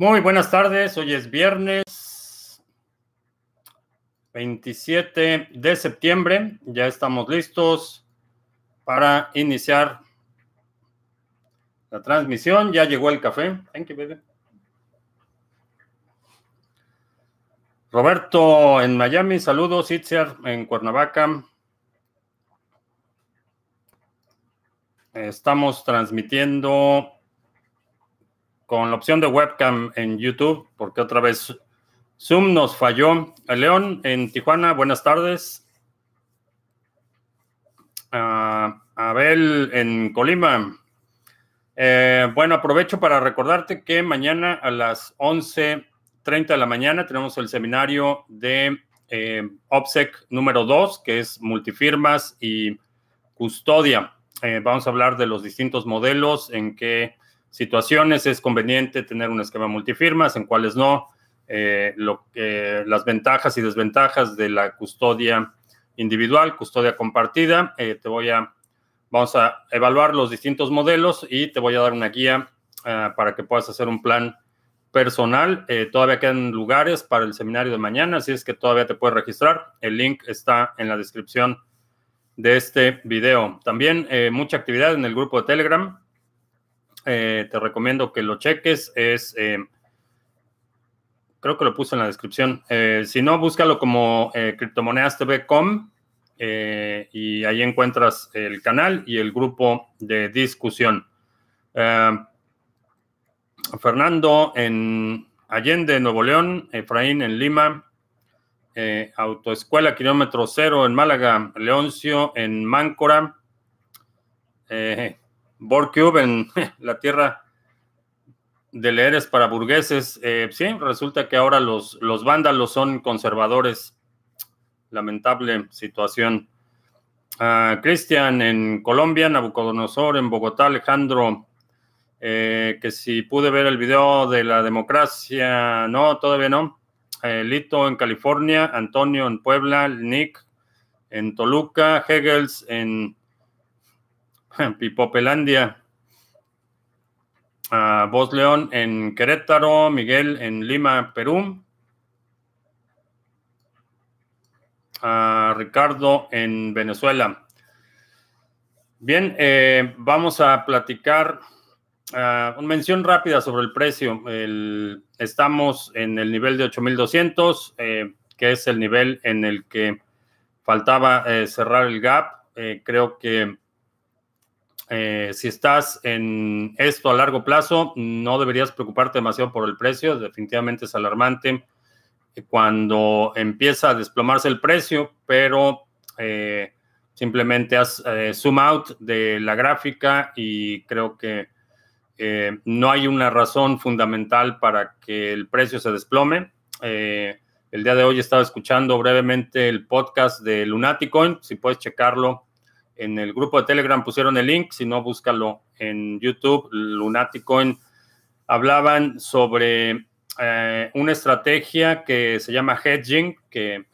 Muy buenas tardes, hoy es viernes 27 de septiembre, ya estamos listos para iniciar la transmisión, ya llegó el café. Thank you, baby. Roberto en Miami, saludos, Itziar en Cuernavaca. Estamos transmitiendo con la opción de webcam en YouTube, porque otra vez Zoom nos falló. León en Tijuana, buenas tardes. Ah, Abel en Colima. Eh, bueno, aprovecho para recordarte que mañana a las 11.30 de la mañana tenemos el seminario de eh, OPSEC número 2, que es multifirmas y custodia. Eh, vamos a hablar de los distintos modelos, en qué situaciones es conveniente tener un esquema multifirmas, en cuáles no, eh, lo, las ventajas y desventajas de la custodia individual, custodia compartida. Eh, te voy a, vamos a evaluar los distintos modelos y te voy a dar una guía para que puedas hacer un plan personal. todavía quedan lugares para el seminario de mañana, así es que todavía te puedes registrar. El link está en la descripción de este video. También eh, mucha actividad en el grupo de Telegram. Eh, te recomiendo que lo cheques. Es, eh, creo que lo puse en la descripción. si no, búscalo como criptomonedastv.com y ahí encuentras el canal y el grupo de discusión. Fernando en Allende, Nuevo León, Efraín en Lima, eh, Autoescuela Kilómetro Cero en Málaga, Leoncio en Máncora, eh, Borcube en la tierra de leeres para burgueses. Eh, sí, resulta que ahora los, los vándalos son conservadores. Lamentable situación. Ah, Cristian en Colombia, Nabucodonosor en Bogotá, Alejandro, eh, que si pude ver el video de la democracia, no, todavía no. Eh, Lito en California, Antonio en Puebla, Nick en Toluca, Hegels en Pipopelandia, uh, Voz León en Querétaro, Miguel en Lima, Perú, Ricardo en Venezuela. Bien, eh, vamos a platicar Uh, una mención rápida sobre el precio. estamos en el nivel de 8200, eh, que es el nivel en el que faltaba eh, cerrar el gap. Eh, creo que si estás en esto a largo plazo, no deberías preocuparte demasiado por el precio. Definitivamente es alarmante cuando empieza a desplomarse el precio, pero simplemente haz zoom out de la gráfica y creo que eh, no hay una razón fundamental para que el precio se desplome. Eh, el día de hoy estaba escuchando brevemente el podcast de Lunaticoin. Si puedes checarlo en el grupo de Telegram, pusieron el link. Si no, búscalo en YouTube. Lunaticoin hablaban sobre eh, una estrategia que se llama hedging, que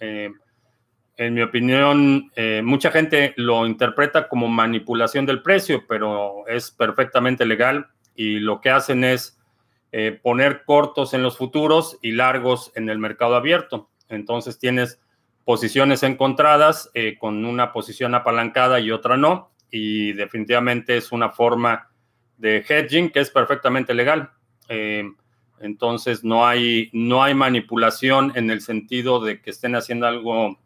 en mi opinión, mucha gente lo interpreta como manipulación del precio, pero es perfectamente legal y lo que hacen es eh, poner cortos en los futuros y largos en el mercado abierto. Entonces tienes posiciones encontradas eh, con una posición apalancada y otra no, y definitivamente es una forma de hedging que es perfectamente legal. Eh, entonces no hay, no hay manipulación en el sentido de que estén haciendo algo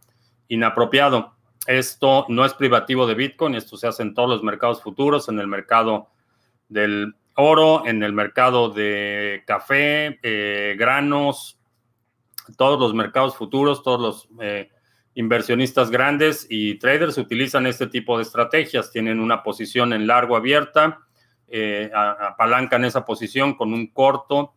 inapropiado. Esto no es privativo de Bitcoin, esto se hace en todos los mercados futuros, en el mercado del oro, en el mercado de café, eh, granos, todos los mercados futuros, todos los eh, inversionistas grandes y traders utilizan este tipo de estrategias. Tienen una posición en largo abierta, eh, apalancan esa posición con un corto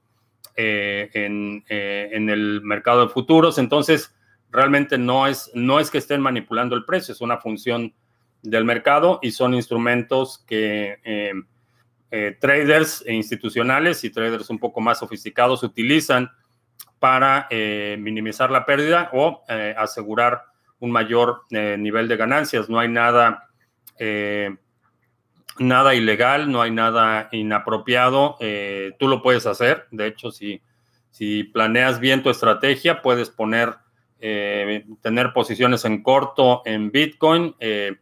en, en, el mercado de futuros. Entonces, realmente no es, no es que estén manipulando el precio, es una función del mercado y son instrumentos que eh, traders institucionales y traders un poco más sofisticados utilizan para eh, minimizar la pérdida o eh, asegurar un mayor nivel de ganancias. No hay nada, nada ilegal, no hay nada inapropiado. tú lo puedes hacer. De hecho, si Si planeas bien tu estrategia, puedes poner, eh, tener posiciones en corto en Bitcoin, eh,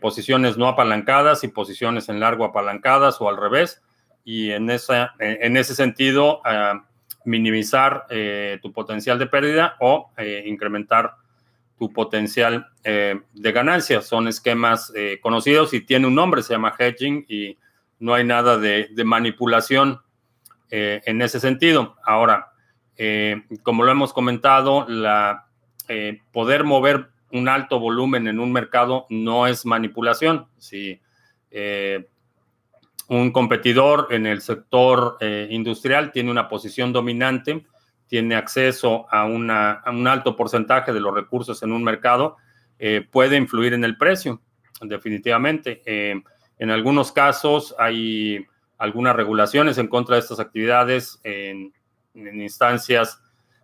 posiciones no apalancadas y posiciones en largo apalancadas o al revés. Y en, esa, en ese sentido, ah, minimizar tu potencial de pérdida o incrementar tu potencial de ganancia. Son esquemas conocidos y tiene un nombre, se llama hedging y no hay nada de, manipulación eh, en ese sentido. Ahora, eh, como lo hemos comentado, la, eh, poder mover un alto volumen en un mercado no es manipulación. Si un competidor en el sector industrial tiene una posición dominante, tiene acceso a, un alto porcentaje de los recursos en un mercado, puede influir en el precio, definitivamente. En algunos casos hay algunas regulaciones en contra de estas actividades. En, instancias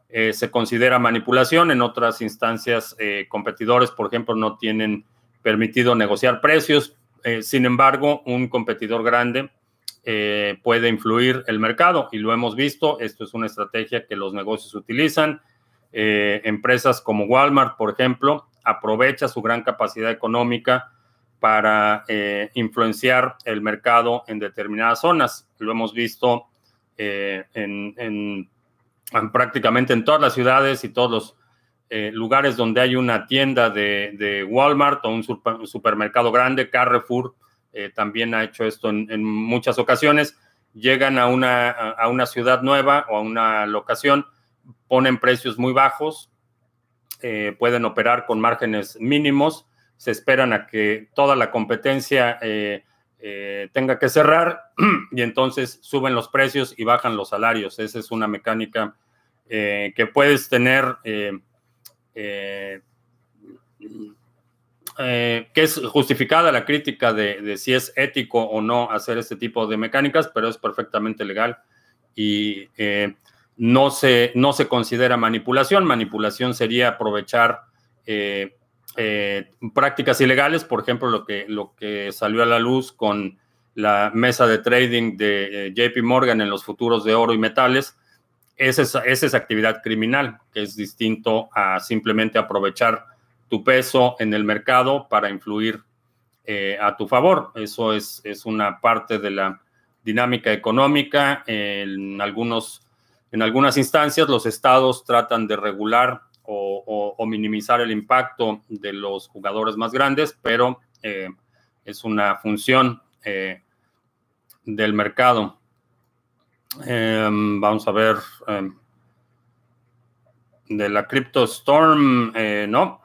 eh, se considera manipulación, en otras instancias eh, competidores, por ejemplo, no tienen permitido negociar precios. Eh, sin embargo, un competidor grande puede influir el mercado y lo hemos visto. Esto es una estrategia que los negocios utilizan. empresas como Walmart, por ejemplo, aprovecha su gran capacidad económica para eh, influenciar el mercado en determinadas zonas. Lo hemos visto eh, en, prácticamente en todas las ciudades y todos los eh, lugares donde hay una tienda de, Walmart o un, supermercado grande, Carrefour también ha hecho esto en, muchas ocasiones. Llegan a una, a una ciudad nueva o a una locación, ponen precios muy bajos, pueden operar con márgenes mínimos se esperan a que toda la competencia eh, eh, tenga que cerrar y entonces suben los precios y bajan los salarios. Esa es una mecánica eh, que puedes tener, que es justificada la crítica de, si es ético o no hacer este tipo de mecánicas, pero es perfectamente legal y no, se, no se considera manipulación. Manipulación sería aprovechar eh, prácticas ilegales, por ejemplo, lo que, lo que salió a la luz con la mesa de trading de eh, JP Morgan en los futuros de oro y metales, esa es, esa es actividad criminal, que es distinto a simplemente aprovechar tu peso en el mercado para influir eh, a tu favor. Eso es, es, una parte de la dinámica económica. En, algunos, en algunas instancias, los estados tratan de regular o, minimizar el impacto de los jugadores más grandes, pero eh, es una función eh, del mercado. Em, vamos a ver. Em, de la Crypto Storm, no.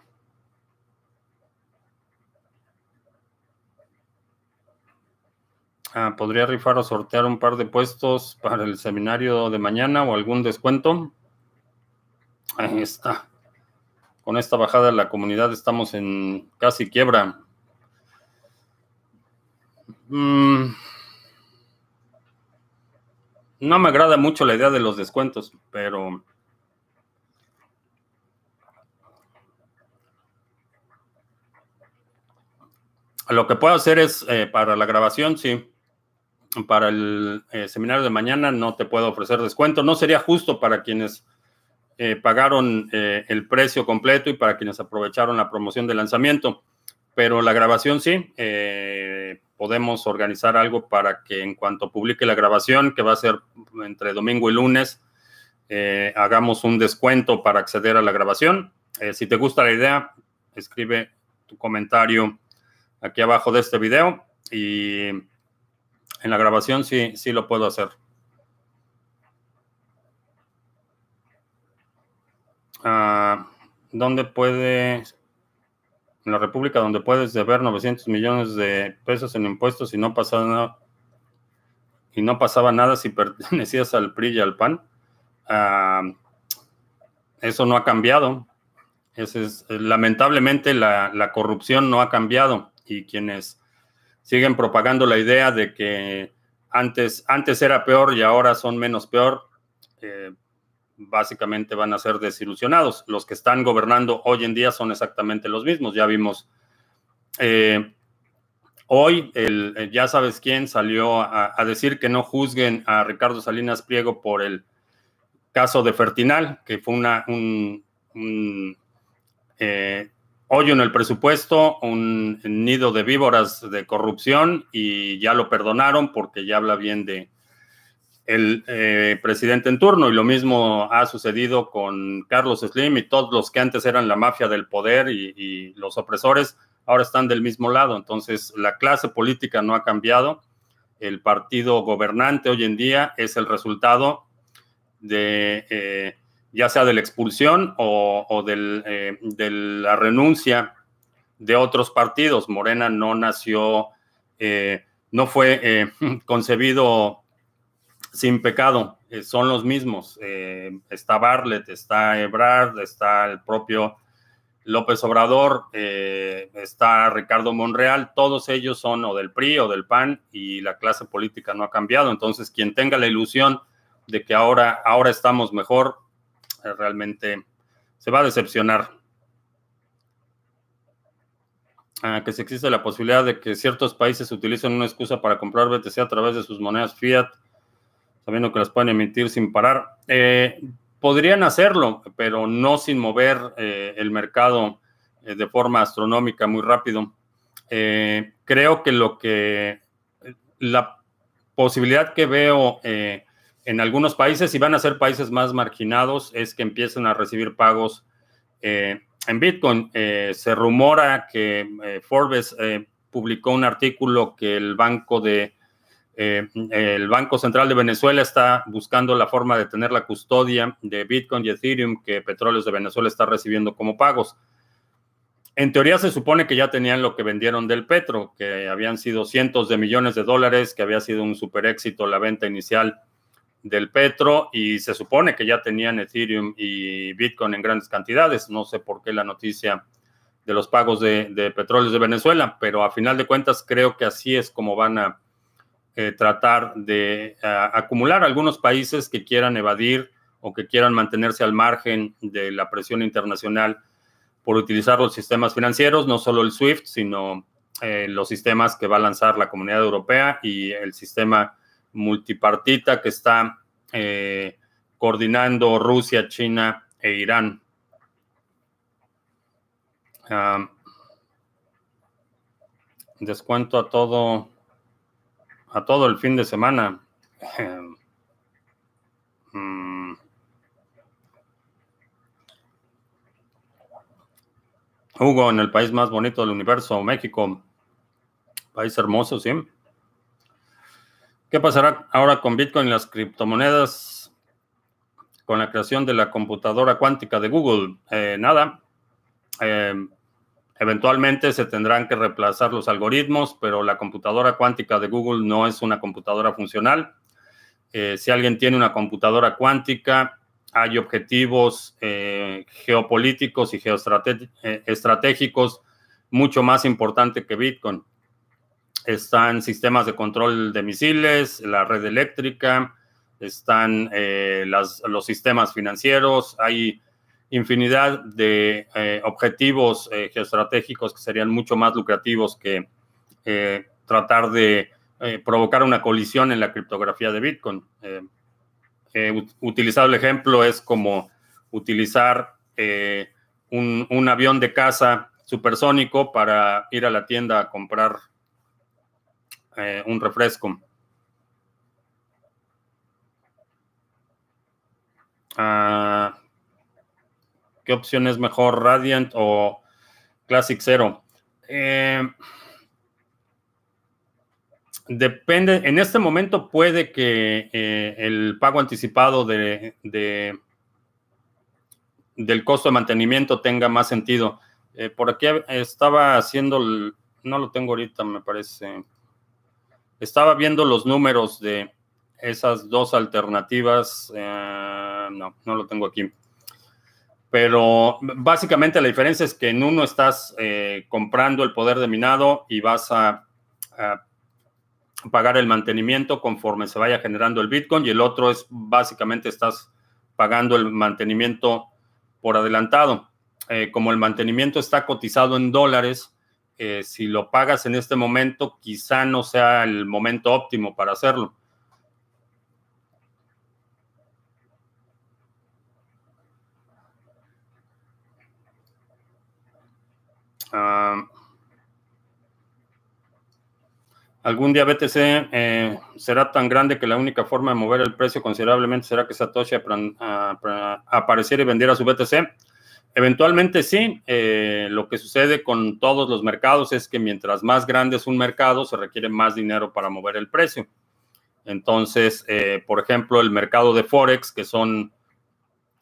Ah, ¿Podría rifar o sortear un par de puestos para el seminario de mañana o algún descuento? Ahí está con esta bajada la comunidad estamos en casi quiebra. Mm. no me agrada mucho la idea de los descuentos, pero... Lo que puedo hacer es, eh, para la grabación, sí. Para el eh, seminario de mañana no te puedo ofrecer descuento. No sería justo para quienes eh, pagaron eh, el precio completo y para quienes aprovecharon la promoción de lanzamiento. Pero la grabación sí, eh, podemos organizar algo para que en cuanto publique la grabación, que va a ser entre domingo y lunes, hagamos un descuento para acceder a la grabación. si te gusta la idea, escribe tu comentario aquí abajo de este video y en la grabación sí, sí lo puedo hacer. uh, ¿dónde puede, en la República, donde puedes deber 900 millones de pesos en impuestos y no pasaba nada, y no pasaba nada si pertenecías al PRI y al PAN? Ah, eso no ha cambiado. es, lamentablemente la, la, corrupción no ha cambiado y quienes siguen propagando la idea de que antes, antes era peor y ahora son menos peor, eh, básicamente van a ser desilusionados. Los que están gobernando hoy en día son exactamente los mismos. Ya vimos eh, hoy, el, eh, ya sabes quién salió a, decir que no juzguen a Ricardo Salinas Pliego por el caso de Fertinal, que fue una, un, eh, hoyo en el presupuesto, un nido de víboras de corrupción y ya lo perdonaron porque ya habla bien de el eh, presidente en turno y lo mismo ha sucedido con Carlos Slim y todos los que antes eran la mafia del poder y, los opresores ahora están del mismo lado. Entonces la clase política no ha cambiado. El partido gobernante hoy en día es el resultado de eh, ya sea de la expulsión o, eh, de la renuncia de otros partidos. Morena no nació, eh, no fue concebido sin pecado, son los mismos. está Bartlett, está Ebrard, está el propio López Obrador, está Ricardo Monreal, todos ellos son o del PRI o del PAN y la clase política no ha cambiado. Entonces, quien tenga la ilusión de que ahora, ahora estamos mejor, eh, realmente se va a decepcionar. Ah, que si existe la posibilidad de que ciertos países utilicen una excusa para comprar BTC a través de sus monedas fiat, sabiendo que las pueden emitir sin parar. Eh, podrían hacerlo, pero no sin mover eh, el mercado de forma astronómica muy rápido. creo que lo que la posibilidad que veo en algunos países, y van a ser países más marginados, es que empiecen a recibir pagos eh, en Bitcoin. Eh, se rumora que eh, Forbes publicó un artículo que el Banco de el Banco Central de Venezuela está buscando la forma de tener la custodia de Bitcoin y Ethereum que Petróleos de Venezuela está recibiendo como pagos. En teoría se supone que ya tenían lo que vendieron del Petro, que habían sido cientos de millones de dólares, que había sido un super éxito la venta inicial del Petro y se supone que ya tenían Ethereum y Bitcoin en grandes cantidades. No sé por qué la noticia de los pagos de, petróleos de Venezuela, pero a final de cuentas creo que así es como van a eh, tratar de acumular algunos países que quieran evadir o que quieran mantenerse al margen de la presión internacional por utilizar los sistemas financieros, no solo el SWIFT, sino eh, los sistemas que va a lanzar la Comunidad Europea y el sistema multipartita que está eh, coordinando Rusia, China e Irán. descuento a todo a todo el fin de semana. Mm. Hugo, en el país más bonito del universo, México. País hermoso, sí. ¿Qué pasará ahora con Bitcoin y las criptomonedas con la creación de la computadora cuántica de Google? Eh, nada. Eh, eventualmente se tendrán que reemplazar los algoritmos, pero la computadora cuántica de Google no es una computadora funcional. Eh, si alguien tiene una computadora cuántica, hay objetivos geopolíticos y geoestratégicos mucho más importantes que Bitcoin están sistemas de control de misiles, la red eléctrica, están eh, los sistemas financieros, hay infinidad de eh, objetivos eh, geoestratégicos que serían mucho más lucrativos que tratar de provocar una colisión en la criptografía de Bitcoin. utilizado el ejemplo es como utilizar un, un avión de caza supersónico para ir a la tienda a comprar eh, un refresco. Ah, ¿Qué opción es mejor, Radiant o Classic Zero? Eh, depende, en este momento puede que eh, el pago anticipado de, del costo de mantenimiento tenga más sentido. por aquí estaba haciendo, no lo tengo ahorita, me parece. Estaba viendo los números de esas dos alternativas. Eh, no, no lo tengo aquí. Pero básicamente la diferencia es que en uno estás eh, comprando el poder de minado y vas a, pagar el mantenimiento conforme se vaya generando el Bitcoin y el otro es básicamente estás pagando el mantenimiento por adelantado. Eh, como el mantenimiento está cotizado en dólares, eh, si lo pagas en este momento, quizá no sea el momento óptimo para hacerlo. Uh, algún día BTC eh, eh, será tan grande que la única forma de mover el precio considerablemente será que Satoshi ah, apareciera y vendiera su BTC. Eventualmente sí, eh, lo que sucede con todos los mercados es que mientras más grande es un mercado, se requiere más dinero para mover el precio. Entonces, eh, por ejemplo, el mercado de Forex, que son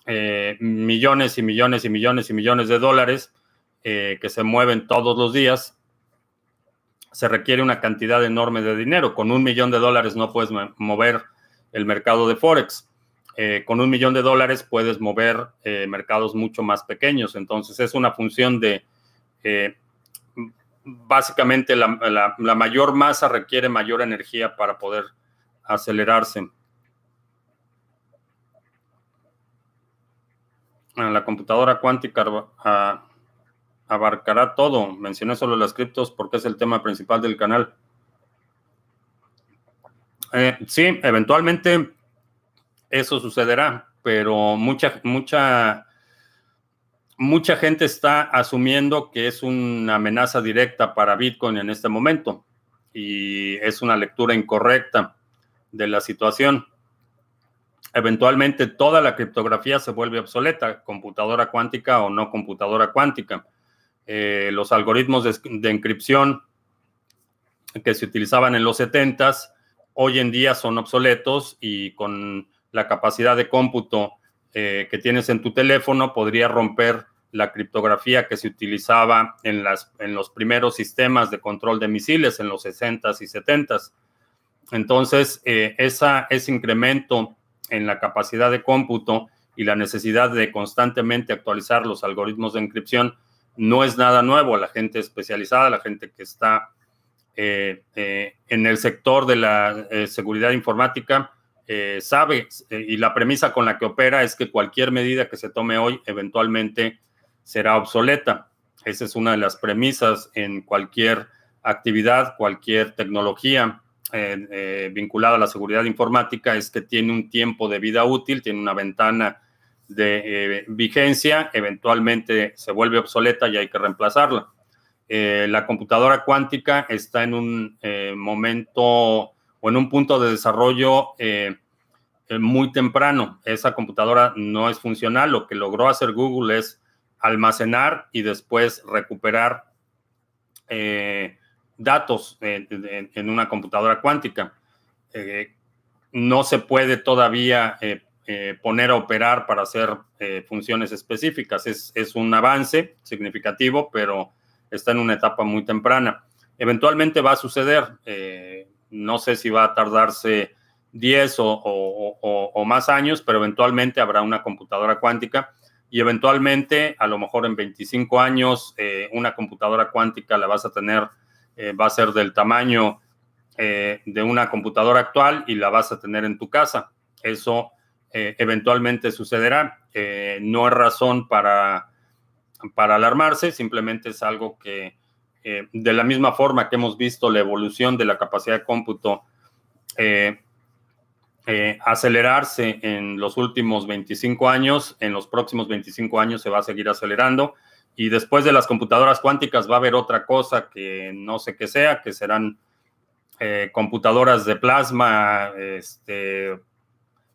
eh, millones y millones y millones y millones de dólares que se mueven todos los días, se requiere una cantidad enorme de dinero. Con un millón de dólares no puedes mover el mercado de Forex. Eh, con un millón de dólares puedes mover eh, mercados mucho más pequeños. Entonces es una función de, eh, básicamente la, mayor masa requiere mayor energía para poder acelerarse. Ah, la computadora cuántica abarcará todo. Mencioné solo las criptos porque es el tema principal del canal. sí, eventualmente eso sucederá, pero mucha, mucha, mucha gente está asumiendo que es una amenaza directa para Bitcoin en este momento y es una lectura incorrecta de la situación. Eventualmente toda la criptografía se vuelve obsoleta, computadora cuántica o no computadora cuántica. Eh, los algoritmos de, de, encripción que se utilizaban en los 70s hoy en día son obsoletos y con la capacidad de cómputo eh, que tienes en tu teléfono podría romper la criptografía que se utilizaba en, las, en los primeros sistemas de control de misiles en los 60s y 70s. Entonces, eh, esa, ese incremento en la capacidad de cómputo y la necesidad de constantemente actualizar los algoritmos de encripción no es nada nuevo. La gente especializada, la gente que está eh, en el sector de la seguridad informática, eh, sabe eh, y la premisa con la que opera es que cualquier medida que se tome hoy eventualmente será obsoleta. Esa es una de las premisas en cualquier actividad, cualquier tecnología eh, vinculada a la seguridad informática, es que tiene un tiempo de vida útil, tiene una ventana de vigencia, eventualmente se vuelve obsoleta y hay que reemplazarla. la computadora cuántica está en un momento o en un punto de desarrollo eh, eh, muy temprano. Esa computadora no es funcional. Lo que logró hacer Google es almacenar y después recuperar eh, datos en, una computadora cuántica. no se puede todavía poner a operar para hacer funciones específicas. Es, es un avance significativo, pero está en una etapa muy temprana. Eventualmente va a suceder no sé si va a tardarse 10 o, más años, pero eventualmente habrá una computadora cuántica y eventualmente, a lo mejor en 25 años, eh, una computadora cuántica la vas a tener, eh, va a ser del tamaño eh, de una computadora actual y la vas a tener en tu casa. Eso eventualmente sucederá. no es razón para, para alarmarse, simplemente es algo que eh, de la misma forma que hemos visto la evolución de la capacidad de cómputo eh, eh, acelerarse en los últimos 25 años, en los próximos 25 años se va a seguir acelerando y después de las computadoras cuánticas va a haber otra cosa que no sé qué sea, que serán computadoras de plasma este,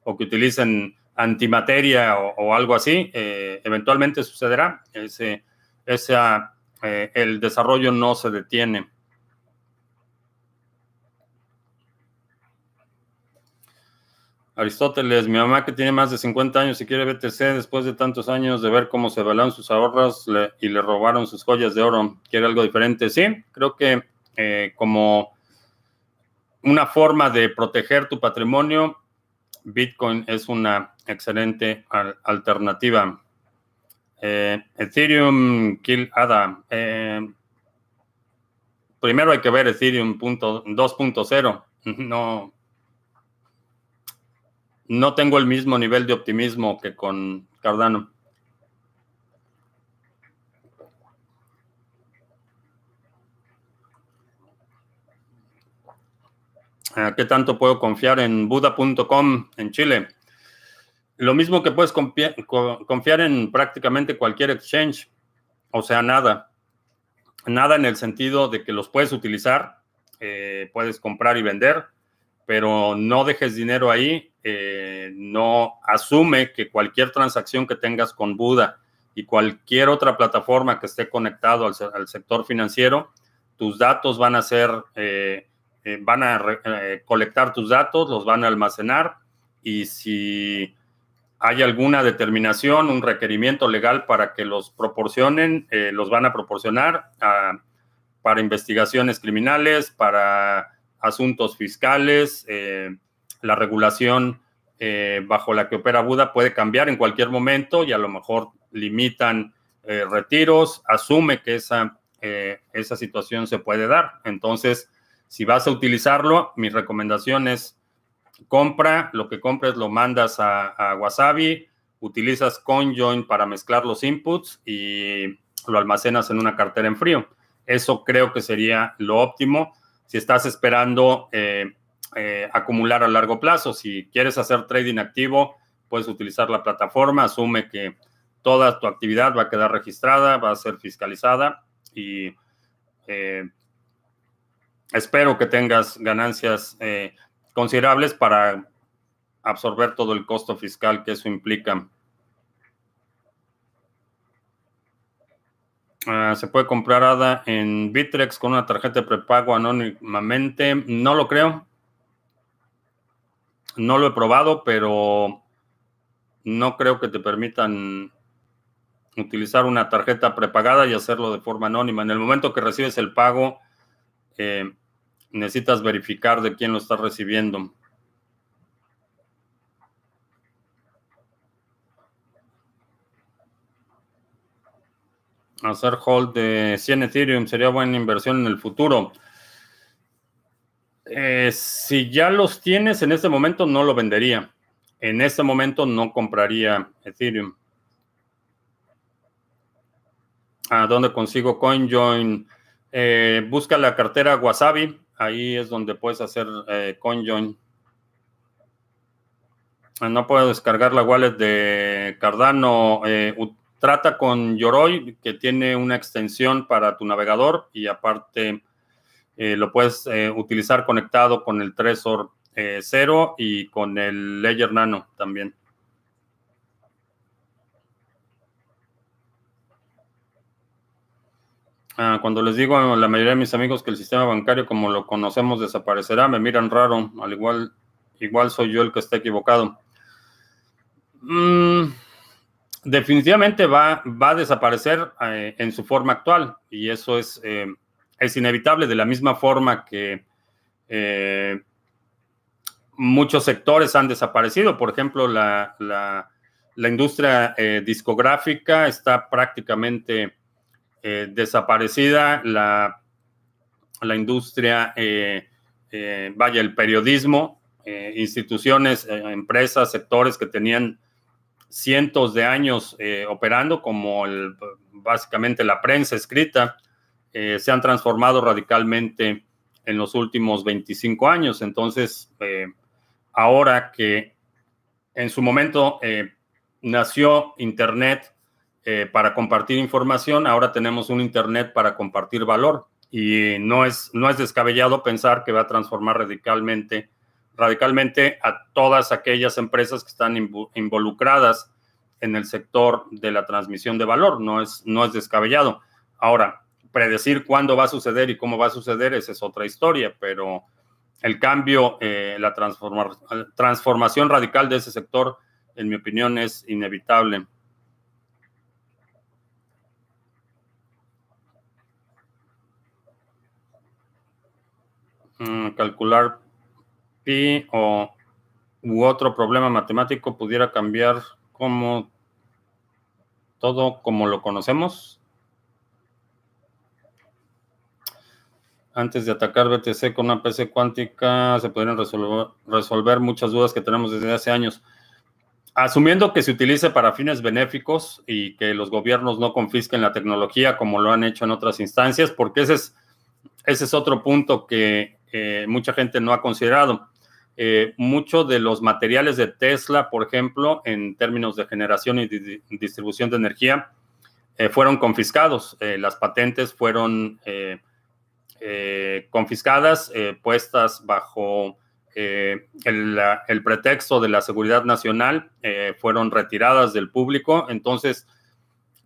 o que utilicen antimateria o, algo así, eventualmente sucederá. Ese, esa eh, el desarrollo no se detiene. Aristóteles, mi mamá que tiene más de 50 años y quiere BTC después de tantos años de ver cómo se velaron sus ahorros y le robaron sus joyas de oro, quiere algo diferente. Sí, creo que eh, como una forma de proteger tu patrimonio, Bitcoin es una excelente alternativa. Eh, Ethereum Kill ADA. Eh, primero hay que ver Ethereum 2.0. No, no tengo el mismo nivel de optimismo que con Cardano. ¿Qué tanto puedo confiar en Buda.com en Chile? Lo mismo que puedes confiar en prácticamente cualquier exchange, o sea, nada. nada en el sentido de que los puedes utilizar, eh, puedes comprar y vender, pero no dejes dinero ahí, eh, no asume que cualquier transacción que tengas con Buda y cualquier otra plataforma que esté conectado al, sector financiero, tus datos van a ser, eh, van a colectar tus datos, los van a almacenar y si hay alguna determinación, un requerimiento legal para que los proporcionen, los van a proporcionar para investigaciones criminales, para asuntos fiscales, eh, la regulación eh, bajo la que opera Buda puede cambiar en cualquier momento y a lo mejor limitan eh, retiros, asume que esa, esa situación se puede dar. Entonces, si vas a utilizarlo, mi recomendación es compra, lo que compres lo mandas a, Wasabi, utilizas CoinJoin para mezclar los inputs y lo almacenas en una cartera en frío. Eso creo que sería lo óptimo si estás esperando eh, eh, acumular a largo plazo. Si quieres hacer trading activo, puedes utilizar la plataforma, asume que toda tu actividad va a quedar registrada, va a ser fiscalizada y eh, espero que tengas ganancias considerables para absorber todo el costo fiscal que eso implica. Ah, se puede comprar ADA en Bitrex con una tarjeta de prepago anónimamente. No lo creo. No lo he probado, pero no creo que te permitan utilizar una tarjeta prepagada y hacerlo de forma anónima. En el momento que recibes el pago, eh, necesitas verificar de quién lo estás recibiendo. hacer hold de 100 Ethereum sería buena inversión en el futuro. Eh, si ya los tienes en este momento, no lo vendería. En este momento no compraría Ethereum. ¿A dónde consigo CoinJoin? Eh, busca la cartera Wasabi. Ahí es donde puedes hacer eh, CoinJoin. Ah, no puedo descargar la wallet de Cardano. Eh, Trata con Yoroi, que tiene una extensión para tu navegador y aparte eh, lo puedes eh, utilizar conectado con el Trezor 0 eh, y con el Ledger Nano también. Ah, cuando les digo a la mayoría de mis amigos que el sistema bancario como lo conocemos desaparecerá, me miran raro, al igual, igual soy yo el que está equivocado. Mm, definitivamente va, va a desaparecer eh, en su forma actual y eso es, eh, es inevitable de la misma forma que eh, muchos sectores han desaparecido. Por ejemplo, la, la, industria discográfica está prácticamente desaparecida. La, la industria, vaya, el periodismo, instituciones, empresas, sectores que tenían cientos de años eh, operando, como el, básicamente la prensa escrita, eh, se han transformado radicalmente en los últimos 25 años. Entonces, eh, ahora que en su momento nació Internet para compartir información, ahora tenemos un Internet para compartir valor. Y no es, no es descabellado pensar que va a transformar radicalmente radicalmente a todas aquellas empresas que están involucradas en el sector de la transmisión de valor. No es, no es descabellado. Ahora, predecir cuándo va a suceder y cómo va a suceder, esa es otra historia, pero el cambio, eh, la transformación radical de ese sector, en mi opinión, es inevitable. Calcular pi o u otro problema matemático pudiera cambiar todo como lo conocemos. Antes de atacar BTC con una PC cuántica, se podrían resolver, resolver muchas dudas que tenemos desde hace años. Asumiendo que se utilice para fines benéficos y que los gobiernos no confisquen la tecnología como lo han hecho en otras instancias, porque ese es, ese es otro punto que eh, mucha gente no ha considerado eh, muchos de los materiales de Tesla, por ejemplo, en términos de generación y distribución de energía, fueron confiscados. las patentes fueron confiscadas, puestas bajo el, el, pretexto de la seguridad nacional, fueron retiradas del público. Entonces,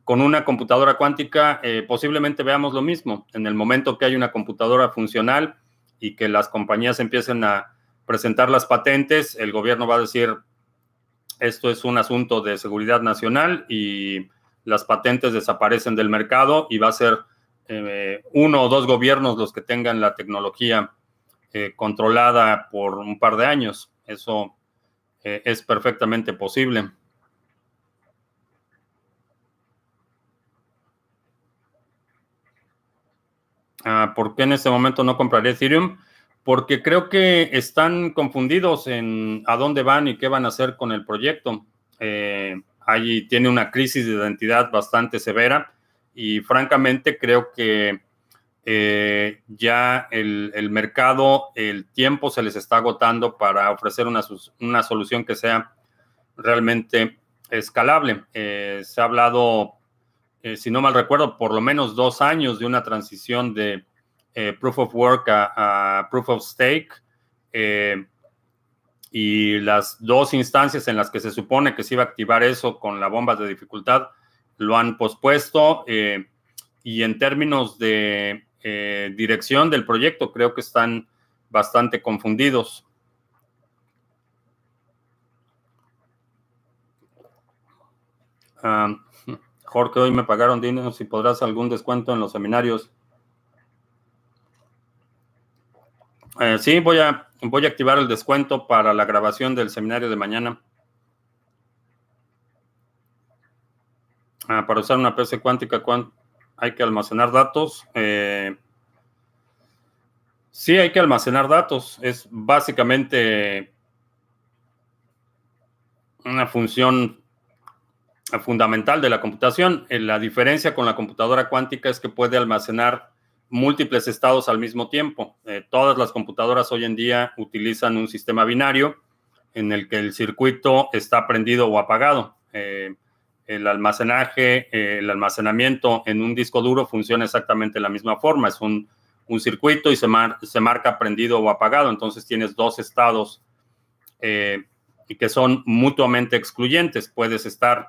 con una computadora cuántica eh, posiblemente veamos lo mismo. En el momento que hay una computadora funcional y que las compañías empiecen a presentar las patentes, el gobierno va a decir, esto es un asunto de seguridad nacional y las patentes desaparecen del mercado y va a ser eh, uno o dos gobiernos los que tengan la tecnología eh, controlada por un par de años. Eso es perfectamente posible. ¿Por qué en este momento no compraré Ethereum? Porque creo que están confundidos en a dónde van y qué van a hacer con el proyecto. Eh, allí tiene una crisis de identidad bastante severa y francamente creo que eh, ya el, mercado, el tiempo se les está agotando para ofrecer una, una solución que sea realmente escalable. Eh, se ha hablado eh, si no mal recuerdo, por lo menos dos años de una transición de eh, Proof of Work a, Proof of Stake. Eh, y las dos instancias en las que se supone que se iba a activar eso con la bomba de dificultad lo han pospuesto. y en términos de dirección del proyecto, creo que están bastante confundidos. Ah, Jorge, hoy me pagaron dinero, si podrás algún descuento en los seminarios. Eh, sí, voy a, voy a activar el descuento para la grabación del seminario de mañana. Ah, para usar una PC cuántica hay que almacenar datos. Eh, sí, hay que almacenar datos. Es básicamente una función fundamental de la computación. Eh, la diferencia con la computadora cuántica es que puede almacenar múltiples estados al mismo tiempo. Eh, todas las computadoras hoy en día utilizan un sistema binario en el que el circuito está prendido o apagado. Eh, el almacenaje, el almacenamiento en un disco duro funciona exactamente de la misma forma. Es un, circuito y se, se, marca prendido o apagado. Entonces tienes dos estados que son mutuamente excluyentes. Puedes estar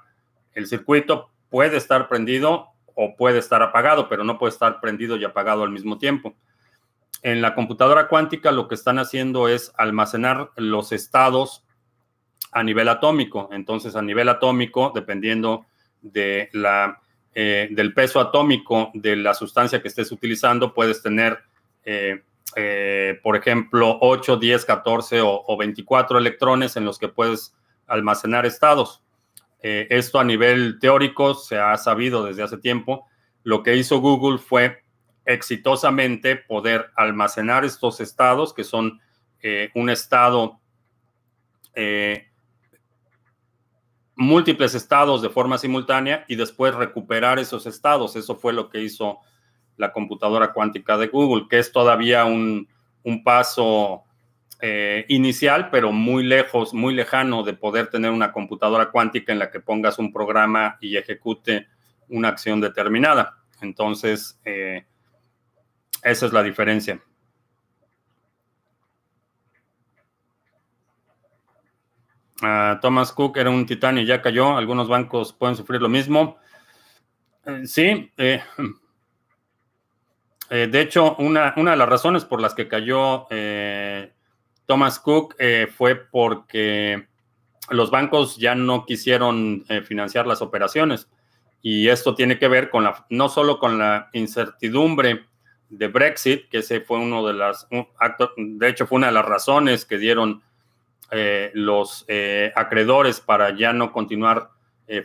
el circuito puede estar prendido o puede estar apagado, pero no puede estar prendido y apagado al mismo tiempo. En la computadora cuántica lo que están haciendo es almacenar los estados a nivel atómico. Entonces, a nivel atómico, dependiendo de la, eh, del peso atómico de la sustancia que estés utilizando, puedes tener, eh, eh, por ejemplo, 8, 10, 14 o 24 electrones en los que puedes almacenar estados. Eh, esto a nivel teórico se ha sabido desde hace tiempo. Lo que hizo Google fue exitosamente poder almacenar estos estados, que son eh, un estado, eh, múltiples estados de forma simultánea y después recuperar esos estados. Eso fue lo que hizo la computadora cuántica de Google, que es todavía un, un paso eh, inicial, pero muy lejos, muy lejano de poder tener una computadora cuántica en la que pongas un programa y ejecute una acción determinada. Entonces, eh, esa es la diferencia. Ah, Thomas Cook era un titán y ya cayó. Algunos bancos pueden sufrir lo mismo. Eh, sí. de hecho, una, una, de las razones por las que cayó Thomas Cook eh, fue porque los bancos ya no quisieron eh, financiar las operaciones. Y esto tiene que ver con la, no solo con la incertidumbre de Brexit, que ese fue uno de las, de hecho fue una de las razones que dieron eh, los acreedores para ya no continuar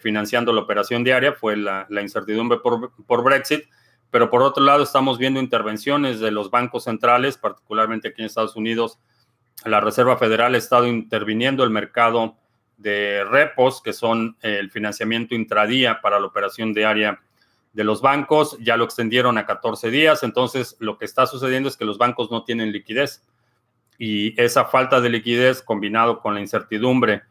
financiando la operación diaria, fue la, incertidumbre por, por, Brexit. Pero por otro lado, estamos viendo intervenciones de los bancos centrales, particularmente aquí en Estados Unidos, la Reserva Federal ha estado interviniendo el mercado de repos, que son el financiamiento intradía para la operación diaria de los bancos. Ya lo extendieron a 14 días. Entonces, lo que está sucediendo es que los bancos no tienen liquidez. Y esa falta de liquidez, combinado con la incertidumbre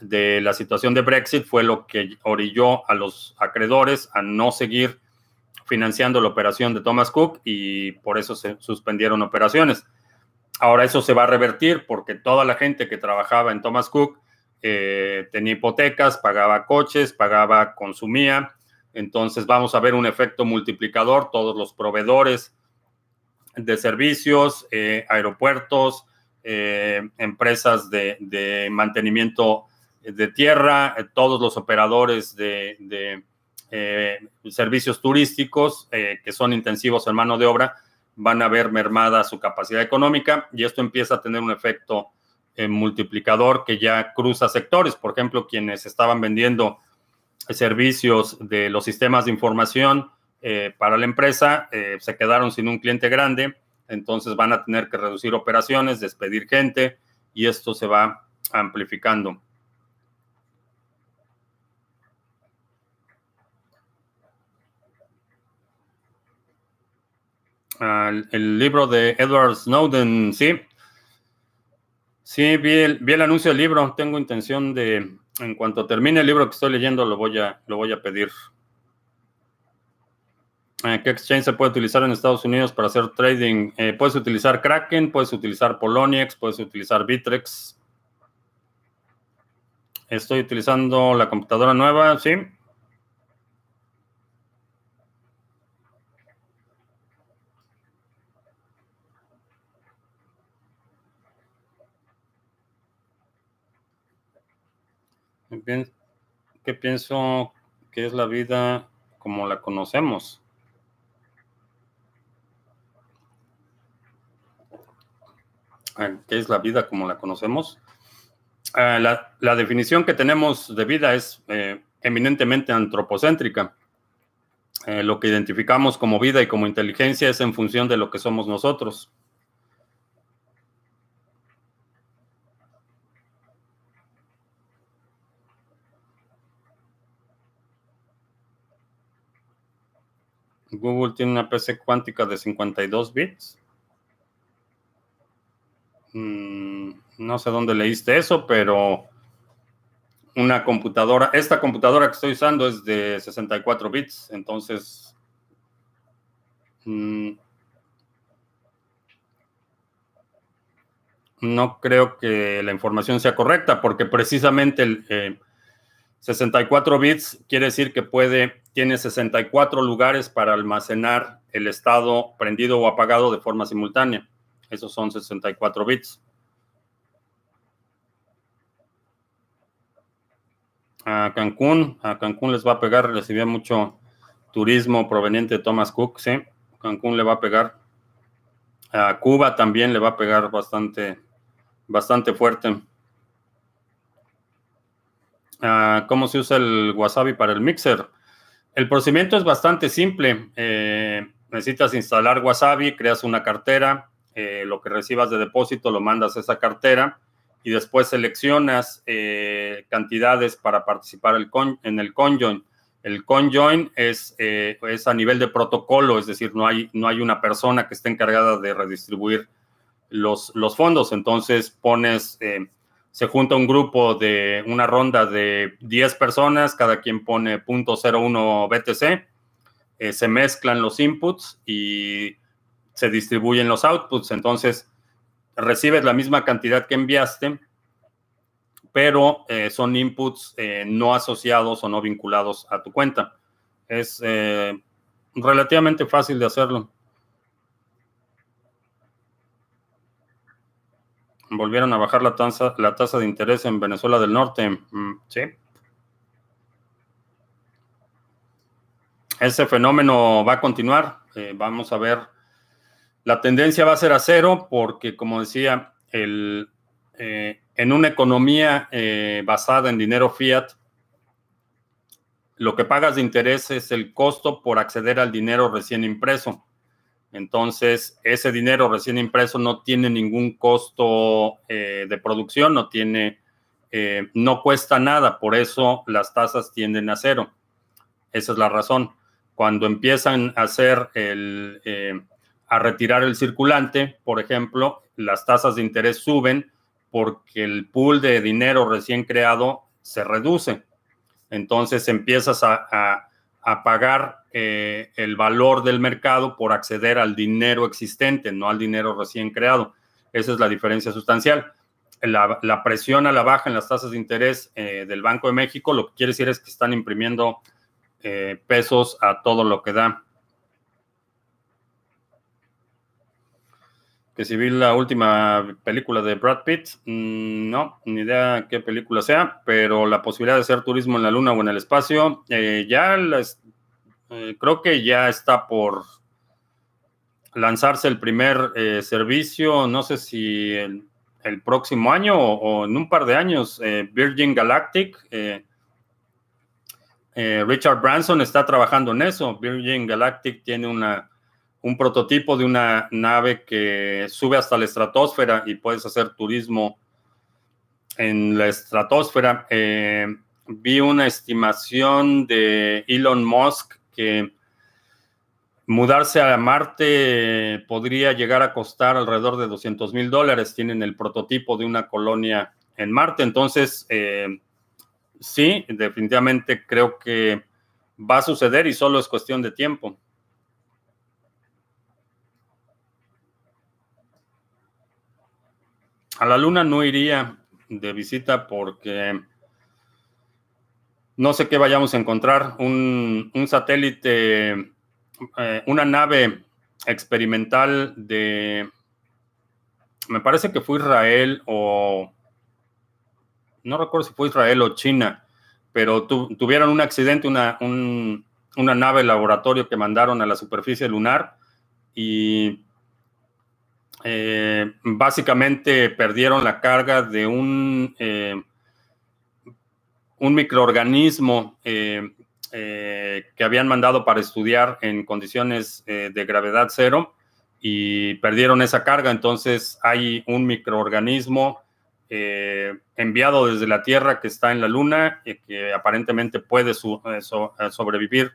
de la situación de Brexit fue lo que orilló a los acreedores a no seguir financiando la operación de Thomas Cook y por eso se suspendieron operaciones. Ahora eso se va a revertir porque toda la gente que trabajaba en Thomas Cook eh, tenía hipotecas, pagaba coches, pagaba, consumía. Entonces vamos a ver un efecto multiplicador. Todos los proveedores de servicios, eh, aeropuertos, eh, empresas de, mantenimiento de tierra, todos los operadores de, servicios turísticos que son intensivos en mano de obra van a ver mermada su capacidad económica y esto empieza a tener un efecto eh, multiplicador que ya cruza sectores. Por ejemplo, quienes estaban vendiendo servicios de los sistemas de información eh, para la empresa eh, se quedaron sin un cliente grande, entonces van a tener que reducir operaciones, despedir gente y esto se va amplificando. El libro de Edward Snowden, sí. Sí, vi el, anuncio del libro. Tengo intención de, en cuanto termine el libro que estoy leyendo, lo voy a, lo voy a pedir. Eh, ¿Qué exchange se puede utilizar en Estados Unidos para hacer trading? Eh, puedes utilizar Kraken, puedes utilizar Poloniex, puedes utilizar Bitrex. Estoy utilizando la computadora nueva, sí. ¿Qué pienso que es la vida como la conocemos? Ah, ¿Qué es la vida como la conocemos? Ah, la, definición que tenemos de vida es eh, eminentemente antropocéntrica. Eh, lo que identificamos como vida y como inteligencia es en función de lo que somos nosotros. Google tiene una PC cuántica de 52 bits. Mm, no sé dónde leíste eso, pero una computadora, esta computadora que estoy usando es de 64 bits, entonces mm, no creo que la información sea correcta, porque precisamente el, 64 eh, bits quiere decir que puede tiene 64 lugares para almacenar el estado prendido o apagado de forma simultánea. Esos son 64 bits. A Cancún, a Cancún les va a pegar, recibía mucho turismo proveniente de Thomas Cook, sí. Cancún le va a pegar. A Cuba también le va a pegar bastante, bastante fuerte. ¿Cómo se usa el wasabi para el mixer? El procedimiento es bastante simple. Eh, necesitas instalar Wasabi, creas una cartera, eh, lo que recibas de depósito lo mandas a esa cartera y después seleccionas eh, cantidades para participar en el conjoin. El conjoin es, a nivel de protocolo, es decir, no hay, no hay una persona que esté encargada de redistribuir los, los fondos. Entonces pones se junta un grupo de una ronda de 10 personas, cada quien pone .01 BTC, eh, se mezclan los inputs y se distribuyen los outputs. Entonces, recibes la misma cantidad que enviaste, pero eh, son inputs eh, no asociados o no vinculados a tu cuenta. Es relativamente fácil de hacerlo. Volvieron a bajar la tasa, la tasa de interés en Venezuela del Norte. Mm, sí. Ese fenómeno va a continuar. Eh, vamos a ver. La tendencia va a ser a cero porque, como decía, el, eh, en una economía eh, basada en dinero fiat, lo que pagas de interés es el costo por acceder al dinero recién impreso. Entonces, ese dinero recién impreso no tiene ningún costo eh, de producción, no tiene, eh, no cuesta nada, por eso las tasas tienden a cero. Esa es la razón. Cuando empiezan a hacer el, eh, a retirar el circulante, por ejemplo, las tasas de interés suben porque el pool de dinero recién creado se reduce. Entonces empiezas a, pagar eh, el valor del mercado por acceder al dinero existente, no al dinero recién creado. Esa es la diferencia sustancial. La, presión a la baja en las tasas de interés eh, del Banco de México lo que quiere decir es que están imprimiendo eh, pesos a todo lo que da. Que si vi la última película de Brad Pitt, mm, no, ni idea qué película sea, pero la posibilidad de hacer turismo en la luna o en el espacio, eh, ya eh, creo que ya está por lanzarse el primer eh, servicio, no sé si el, próximo año o, en un par de años, Virgin Galactic. Richard Branson está trabajando en eso. Virgin Galactic tiene una un prototipo de una nave que sube hasta la estratosfera y puedes hacer turismo en la estratosfera. Eh, vi una estimación de Elon Musk que mudarse a Marte podría llegar a costar alrededor de 200 mil dólares. Tienen el prototipo de una colonia en Marte. Entonces, eh, sí, definitivamente creo que va a suceder y solo es cuestión de tiempo. A la luna no iría de visita porque no sé qué vayamos a encontrar. Un, satélite, eh, una nave experimental de, me parece que fue Israel o, no recuerdo si fue Israel o China, pero tuvieron un accidente, una, una nave laboratorio que mandaron a la superficie lunar y eh, básicamente perdieron la carga de un, eh, un microorganismo eh, que habían mandado para estudiar en condiciones de gravedad cero y perdieron esa carga. Entonces hay un microorganismo enviado desde la Tierra que está en la Luna y que aparentemente puede sobrevivir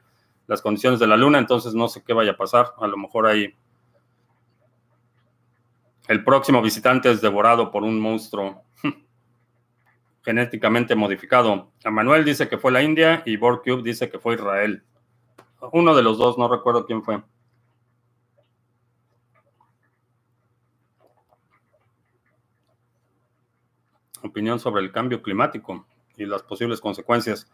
las condiciones de la Luna. Entonces no sé qué vaya a pasar. A lo mejor hay el próximo visitante es devorado por un monstruo genéticamente modificado. Manuel dice que fue la India y Borcube dice que fue Israel. Uno de los dos, no recuerdo quién fue. Opinión sobre el cambio climático y las posibles consecuencias.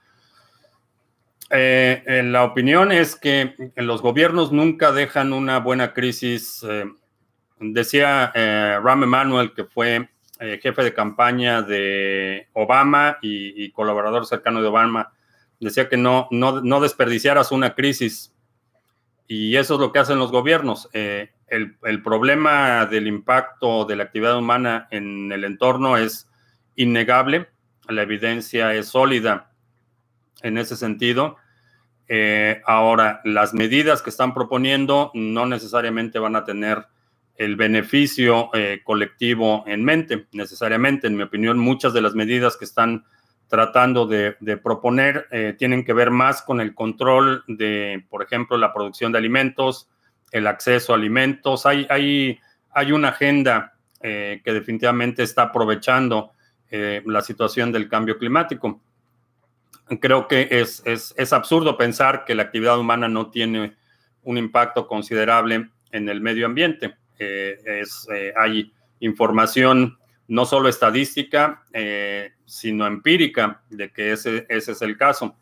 Eh, eh, la opinión es que los gobiernos nunca dejan una buena crisis eh, Decía eh, Ram Emanuel, que fue eh, jefe de campaña de Obama y, colaborador cercano de Obama, decía que no, no, desperdiciaras una crisis. Y eso es lo que hacen los gobiernos. Eh, el, el, problema del impacto de la actividad humana en el entorno es innegable. La evidencia es sólida en ese sentido. ahora, las medidas que están proponiendo no necesariamente van a tener el beneficio eh, colectivo en mente, necesariamente. En mi opinión, muchas de las medidas que están tratando de, proponer eh, tienen que ver más con el control de, por ejemplo, la producción de alimentos, el acceso a alimentos. Hay, hay, hay una agenda eh, que definitivamente está aprovechando la situación del cambio climático. Creo que es, es, es absurdo pensar que la actividad humana no tiene un impacto considerable en el medio ambiente. Eh, es, eh, hay información no solo estadística, eh, sino empírica de que ese, ese, es el caso.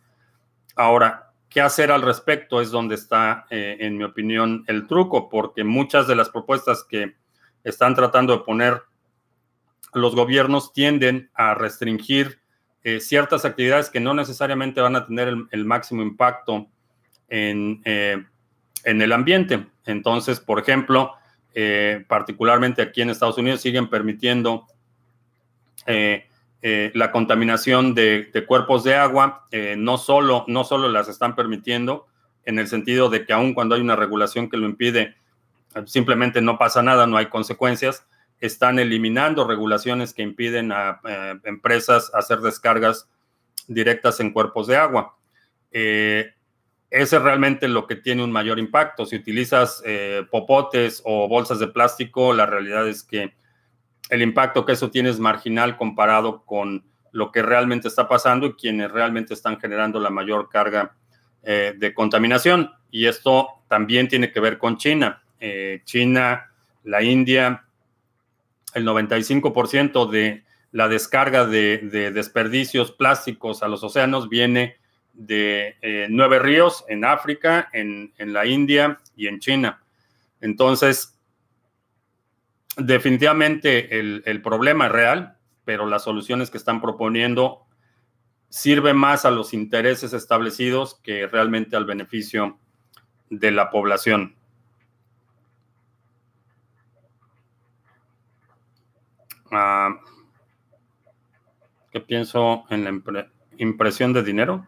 Ahora, ¿qué hacer al respecto? Es donde está, en mi opinión, el truco, porque muchas de las propuestas que están tratando de poner los gobiernos tienden a restringir ciertas actividades que no necesariamente van a tener el, máximo impacto en, en el ambiente. Entonces, por ejemplo, eh, particularmente aquí en Estados Unidos, siguen permitiendo eh, eh, la contaminación de, cuerpos de agua. no, solo, no solo las están permitiendo en el sentido de que aun cuando hay una regulación que lo impide, simplemente no pasa nada, no hay consecuencias. Están eliminando regulaciones que impiden a empresas hacer descargas directas en cuerpos de agua ese es realmente lo que tiene un mayor impacto. Si utilizas eh, popotes o bolsas de plástico, la realidad es que el impacto que eso tiene es marginal comparado con lo que realmente está pasando y quienes realmente están generando la mayor carga eh, de contaminación. Y esto también tiene que ver con China. Eh, China, la India, el 95% de la descarga de, desperdicios plásticos a los océanos viene de eh, nueve ríos en África, en, la India y en China. Entonces, definitivamente el, problema es real, pero las soluciones que están proponiendo sirven más a los intereses establecidos que realmente al beneficio de la población. Ah, ¿Qué pienso en la impresión de dinero?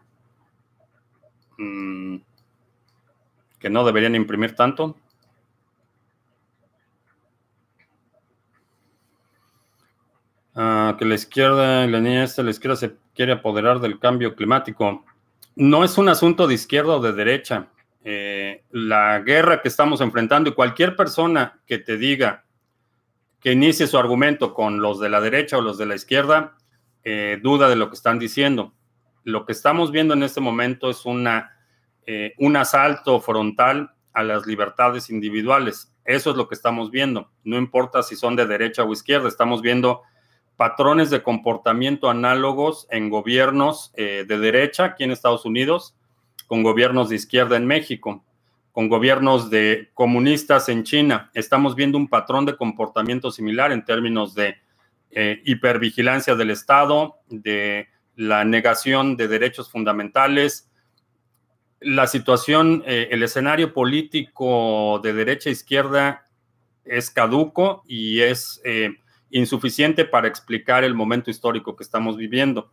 Mm, que no deberían imprimir tanto. Ah, que la izquierda, la niña esta, la izquierda se quiere apoderar del cambio climático. No es un asunto de izquierda o de derecha. Eh, la guerra que estamos enfrentando y cualquier persona que te diga que inicie su argumento con los de la derecha o los de la izquierda, eh, duda de lo que están diciendo. Lo que estamos viendo en este momento es una, eh, un asalto frontal a las libertades individuales. Eso es lo que estamos viendo. No importa si son de derecha o izquierda, estamos viendo patrones de comportamiento análogos en gobiernos eh, de derecha aquí en Estados Unidos, con gobiernos de izquierda en México, con gobiernos de comunistas en China. Estamos viendo un patrón de comportamiento similar en términos de eh, hipervigilancia del Estado, de la negación de derechos fundamentales. La situación, eh, el escenario político de derecha e izquierda es caduco y es eh, insuficiente para explicar el momento histórico que estamos viviendo.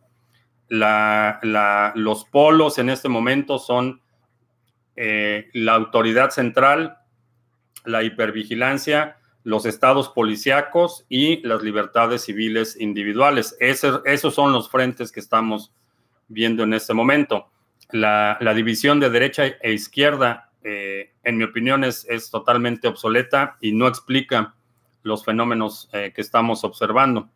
los polos en este momento son la autoridad central, la hipervigilancia, los estados policíacos y las libertades civiles individuales. esos son los frentes que estamos viendo en este momento. La, división de derecha e izquierda, eh, en mi opinión, es, es, totalmente obsoleta y no explica los fenómenos eh, que estamos observando.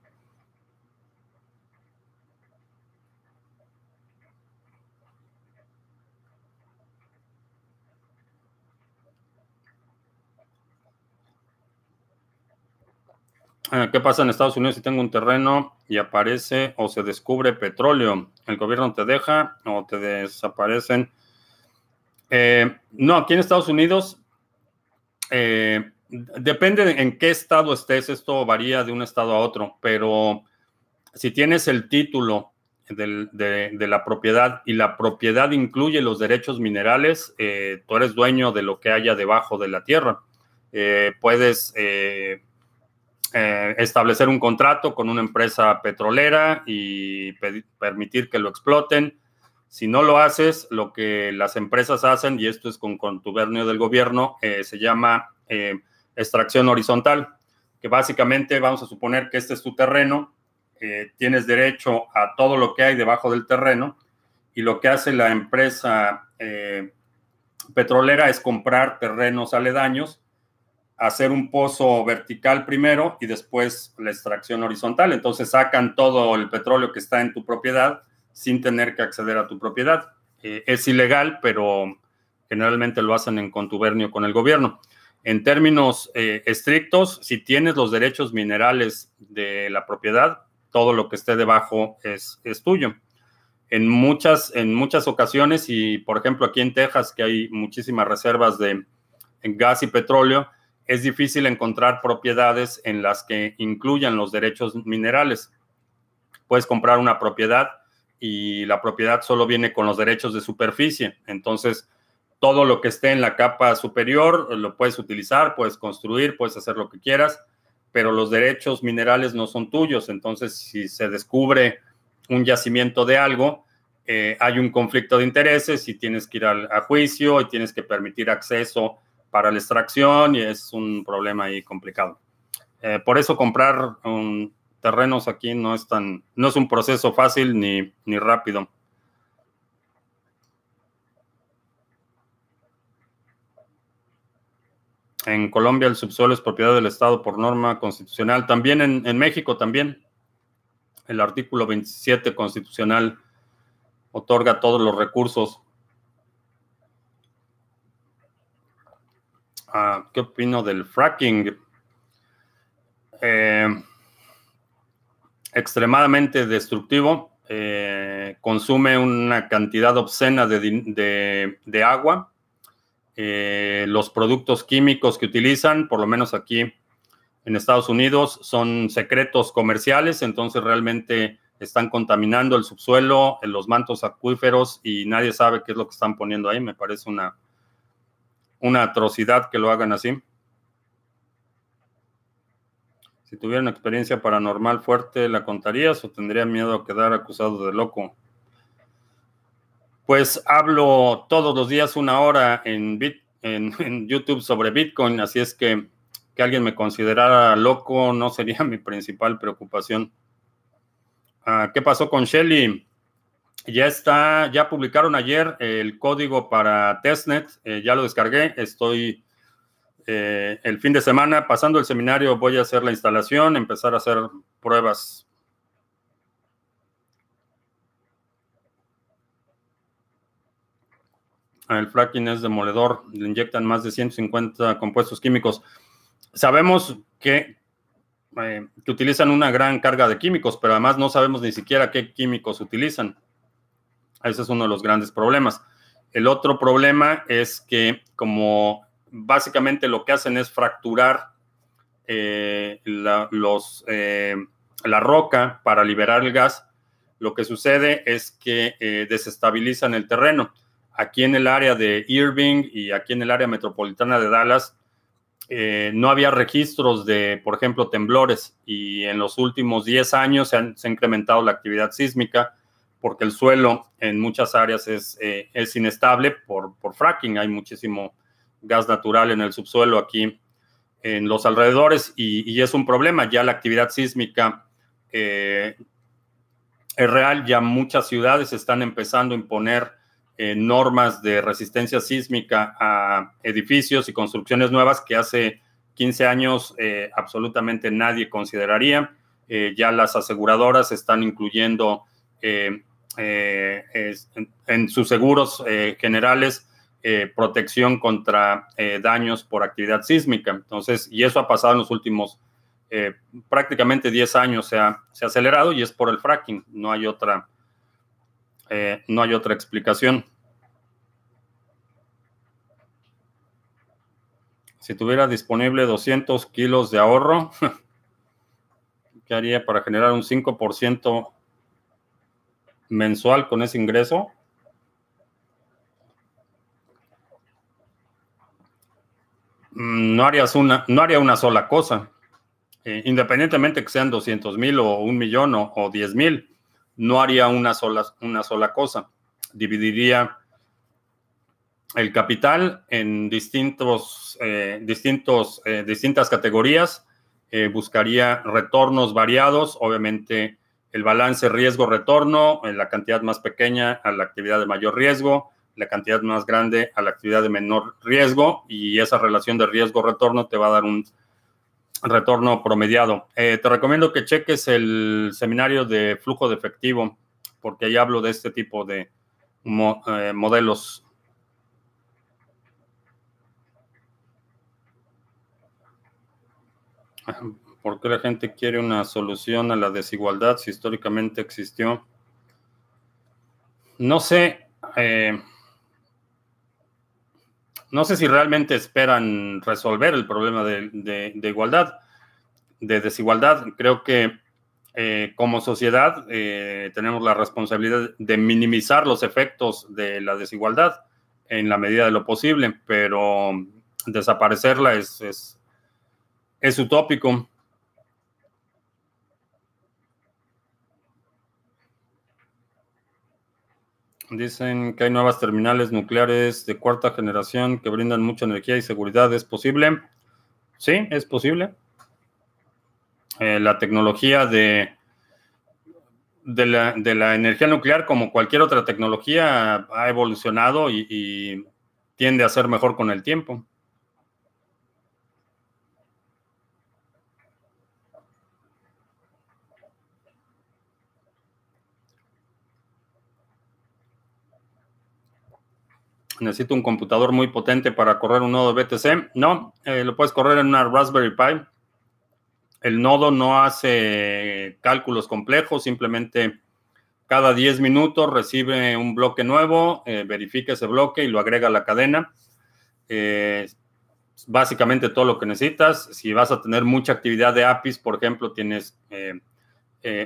¿Qué pasa en Estados Unidos si tengo un terreno y aparece o se descubre petróleo? ¿El gobierno te deja o te desaparecen? Eh, no, aquí en Estados Unidos eh, depende en qué estado estés, esto varía de un estado a otro, pero si tienes el título de, la propiedad y la propiedad incluye los derechos minerales, tú eres dueño de lo que haya debajo de la tierra. puedes eh, establecer un contrato con una empresa petrolera y permitir que lo exploten. Si no lo haces, lo que las empresas hacen, y esto es con contubernio del gobierno, eh, se llama eh, extracción horizontal, que básicamente vamos a suponer que este es tu terreno, tienes derecho a todo lo que hay debajo del terreno, y lo que hace la empresa petrolera es comprar terrenos aledaños hacer un pozo vertical primero y después la extracción horizontal. Entonces sacan todo el petróleo que está en tu propiedad sin tener que acceder a tu propiedad. Eh, es ilegal, pero generalmente lo hacen en contubernio con el gobierno. En términos eh, estrictos, si tienes los derechos minerales de la propiedad, todo lo que esté debajo es, es tuyo. En muchas, en muchas ocasiones, y por ejemplo aquí en Texas, que hay muchísimas reservas de gas y petróleo, es difícil encontrar propiedades en las que incluyan los derechos minerales. Puedes comprar una propiedad y la propiedad solo viene con los derechos de superficie. Entonces, todo lo que esté en la capa superior lo puedes utilizar, puedes construir, puedes hacer lo que quieras, pero los derechos minerales no son tuyos. Entonces, si se descubre un yacimiento de algo, eh, hay un conflicto de intereses y tienes que ir a juicio y tienes que permitir acceso para la extracción y es un problema ahí complicado. Eh, por eso comprar terrenos aquí no es tan, no es un proceso fácil ni, ni rápido. En Colombia el subsuelo es propiedad del Estado por norma constitucional. También en, México también. el artículo 27 constitucional otorga todos los recursos. Ah, ¿Qué opino del fracking? Eh, extremadamente destructivo. Eh, consume una cantidad obscena de, agua. Eh, los productos químicos que utilizan, por lo menos aquí en Estados Unidos, son secretos comerciales, entonces realmente están contaminando el subsuelo, los mantos acuíferos y nadie sabe qué es lo que están poniendo ahí. Me parece una, una atrocidad que lo hagan así. Si tuviera una experiencia paranormal fuerte, ¿la contarías o tendría miedo a quedar acusado de loco? Pues hablo todos los días una hora en, en, YouTube sobre Bitcoin, así es que que alguien me considerara loco no sería mi principal preocupación. Ah, ¿Qué pasó con Shelly? Ya está, ya publicaron ayer el código para testnet, eh, ya lo descargué, estoy eh, el fin de semana, pasando el seminario, voy a hacer la instalación, empezar a hacer pruebas. El fracking es demoledor, le inyectan más de 150 compuestos químicos. Sabemos que, eh, que utilizan una gran carga de químicos, pero además no sabemos ni siquiera qué químicos utilizan. Ese es uno de los grandes problemas. El otro problema es que como básicamente lo que hacen es fracturar eh, eh, la roca para liberar el gas. Lo que sucede es que eh, desestabilizan el terreno. Aquí en el área de Irving y aquí en el área metropolitana de Dallas no había registros de, por ejemplo, temblores y en los últimos 10 años se, ha incrementado la actividad sísmica porque el suelo en muchas áreas es, es inestable por, por fracking. Hay muchísimo gas natural en el subsuelo aquí en los alrededores y, es un problema. Ya la actividad sísmica eh, es real, ya muchas ciudades están empezando a imponer eh, normas de resistencia sísmica a edificios y construcciones nuevas que hace 15 años eh, absolutamente nadie consideraría. ya las aseguradoras están incluyendo en, en, sus seguros generales eh, protección contra eh, daños por actividad sísmica. Entonces, y eso ha pasado en los últimos eh, prácticamente 10 años, se ha, se ha, acelerado y es por el fracking. No hay otra, no hay otra explicación. Si tuviera disponible 200 kilos de ahorro, ¿qué haría para generar un 5% mensual con ese ingreso? Mm, no, harías una, no haría una sola cosa. Eh, independientemente que sean 200 mil o un millón o, 10 mil, no haría una sola, una sola cosa. Dividiría el capital en distintos, eh, distintos, eh, distintas categorías, buscaría retornos variados, obviamente el balance riesgo-retorno, la cantidad más pequeña a la actividad de mayor riesgo, la cantidad más grande a la actividad de menor riesgo y esa relación de riesgo-retorno te va a dar un retorno promediado. Eh, te recomiendo que cheques el seminario de flujo de efectivo porque ahí hablo de este tipo de eh, modelos. ¿Por qué la gente quiere una solución a la desigualdad si históricamente existió? No sé. Eh, no sé si realmente esperan resolver el problema de, igualdad, de desigualdad. Creo que eh, como sociedad eh, tenemos la responsabilidad de minimizar los efectos de la desigualdad en la medida de lo posible, pero desaparecerla es, utópico. Dicen que hay nuevas terminales nucleares de cuarta generación que brindan mucha energía y seguridad. ¿Es posible? Sí, es posible. Eh, la tecnología de, de, la, energía nuclear, como cualquier otra tecnología, ha evolucionado y tiende a ser mejor con el tiempo. Necesito un computador muy potente para correr un nodo BTC. No, eh, lo puedes correr en una Raspberry Pi. El nodo no hace cálculos complejos, simplemente cada 10 minutos recibe un bloque nuevo, eh, verifica ese bloque y lo agrega a la cadena. Eh, básicamente todo lo que necesitas. Si vas a tener mucha actividad de APIs, por ejemplo, tienes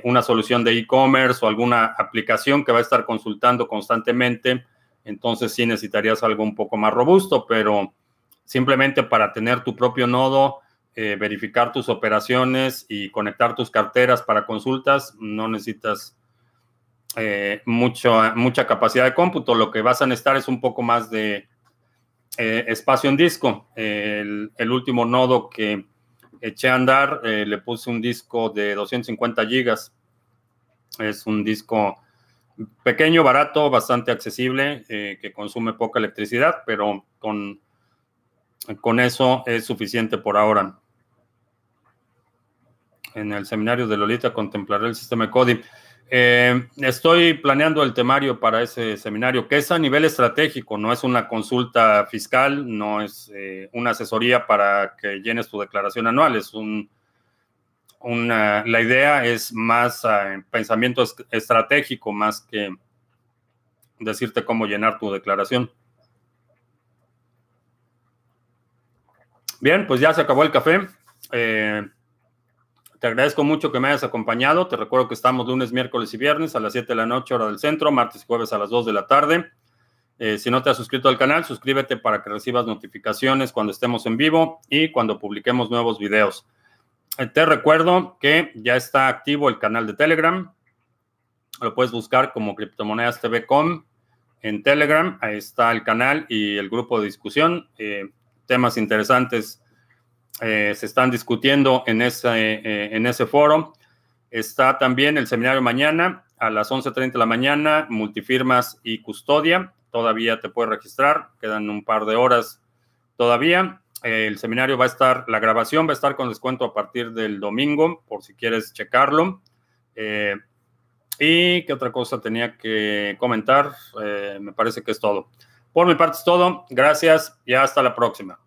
una solución de e-commerce o alguna aplicación que va a estar consultando constantemente, entonces sí necesitarías algo un poco más robusto, pero simplemente para tener tu propio nodo, eh, verificar tus operaciones y conectar tus carteras para consultas, no necesitas eh, mucha capacidad de cómputo. Lo que vas a necesitar es un poco más de eh, espacio en disco. El, el, último nodo que eché a andar, le puse un disco de 250 gigas. Es un disco pequeño, barato, bastante accesible, eh, que consume poca electricidad, pero con, con eso es suficiente por ahora. En el seminario de Lolita contemplaré el sistema CODI. Eh, estoy planeando el temario para ese seminario, que es a nivel estratégico, no es una consulta fiscal, no es eh, una asesoría para que llenes tu declaración anual, es un la idea es más uh, pensamiento estratégico, más que decirte cómo llenar tu declaración. Bien, pues ya se acabó el café. Eh, te agradezco mucho que me hayas acompañado. Te recuerdo que estamos lunes, miércoles y viernes a las 7 de la noche, hora del centro, martes y jueves a las 2 de la tarde. Eh, si no te has suscrito al canal, suscríbete para que recibas notificaciones cuando estemos en vivo y cuando publiquemos nuevos videos. Te recuerdo que ya está activo el canal de Telegram. Lo puedes buscar como Criptomonedas TV.com en Telegram. Ahí está el canal y el grupo de discusión. Eh, temas interesantes eh, se están discutiendo en ese, eh, en ese foro. Está también el seminario mañana a las 11.30 de la mañana, multifirmas y custodia. Todavía te puedes registrar, quedan un par de horas todavía el seminario va a estar, la grabación va a estar con descuento a partir del domingo, por si quieres checarlo. Eh, y qué otra cosa tenía que comentar, eh, me parece que es todo. Por mi parte es todo, gracias y hasta la próxima.